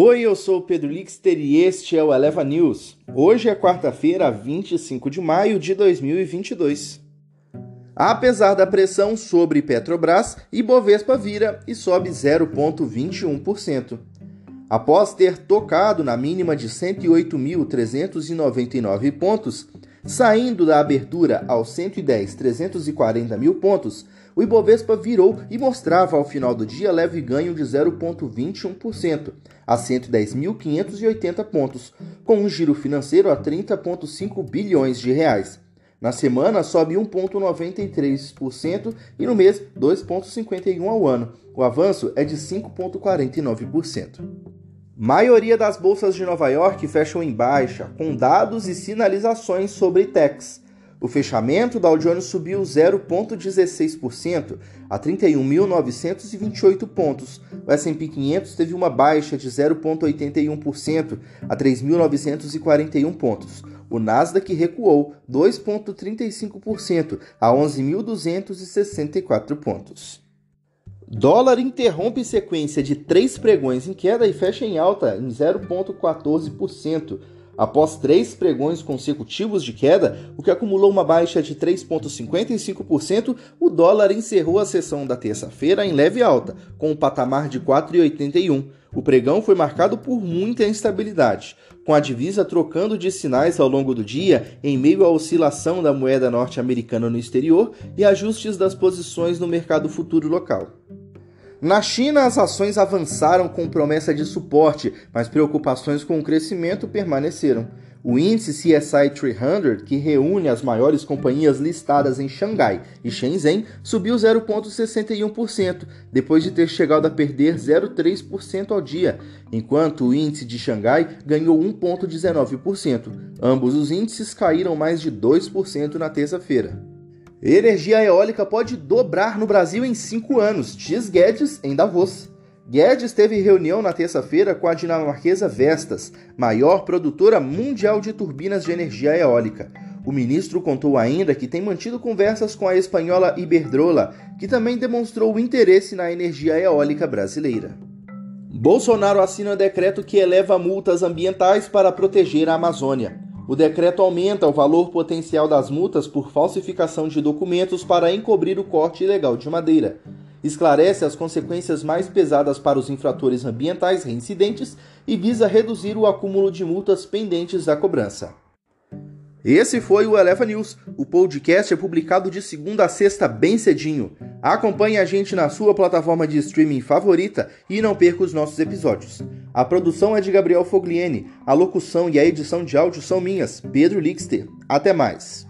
Oi, eu sou o Pedro Lixter e este é o Eleva News. Hoje é quarta-feira, 25 de maio de 2022. Apesar da pressão sobre Petrobras, Ibovespa vira e sobe 0,21%. Após ter tocado na mínima de 108.399 pontos, saindo da abertura aos 110.340 mil pontos, o Ibovespa virou e mostrava ao final do dia leve ganho de 0,21%, a 110.580 pontos, com um giro financeiro a 30,5 bilhões de reais. Na semana sobe 1,93% e no mês 2,51% ao ano. O avanço é de 5,49%. Maioria das bolsas de Nova York fecham em baixa, com dados e sinalizações sobre techs. O fechamento da Dow Jones subiu 0,16% a 31.928 pontos. O S&P 500 teve uma baixa de 0,81% a 3.941 pontos. O Nasdaq recuou 2,35% a 11.264 pontos. Dólar interrompe sequência de três pregões em queda e fecha em alta em 0,14%. Após três pregões consecutivos de queda, o que acumulou uma baixa de 3,55%, o dólar encerrou a sessão da terça-feira em leve alta, com um patamar de 4,81. O pregão foi marcado por muita instabilidade, com a divisa trocando de sinais ao longo do dia em meio à oscilação da moeda norte-americana no exterior e ajustes das posições no mercado futuro local. Na China, as ações avançaram com promessa de suporte, mas preocupações com o crescimento permaneceram. O índice CSI 300, que reúne as maiores companhias listadas em Xangai e Shenzhen, subiu 0,61%, depois de ter chegado a perder 0,3% ao dia, enquanto o índice de Xangai ganhou 1,19%. Ambos os índices caíram mais de 2% na terça-feira. Energia eólica pode dobrar no Brasil em cinco anos, diz Guedes em Davos. Guedes teve reunião na terça-feira com a dinamarquesa Vestas, maior produtora mundial de turbinas de energia eólica. O ministro contou ainda que tem mantido conversas com a espanhola Iberdrola, que também demonstrou interesse na energia eólica brasileira. Bolsonaro assina decreto que eleva multas ambientais para proteger a Amazônia. O decreto aumenta o valor potencial das multas por falsificação de documentos para encobrir o corte ilegal de madeira. Esclarece as consequências mais pesadas para os infratores ambientais reincidentes e visa reduzir o acúmulo de multas pendentes da cobrança. Esse foi o Eleva News. O podcast é publicado de segunda a sexta bem cedinho. Acompanhe a gente na sua plataforma de streaming favorita e não perca os nossos episódios. A produção é de Gabriel Fogliene, a locução e a edição de áudio são minhas, Pedro Lixter. Até mais!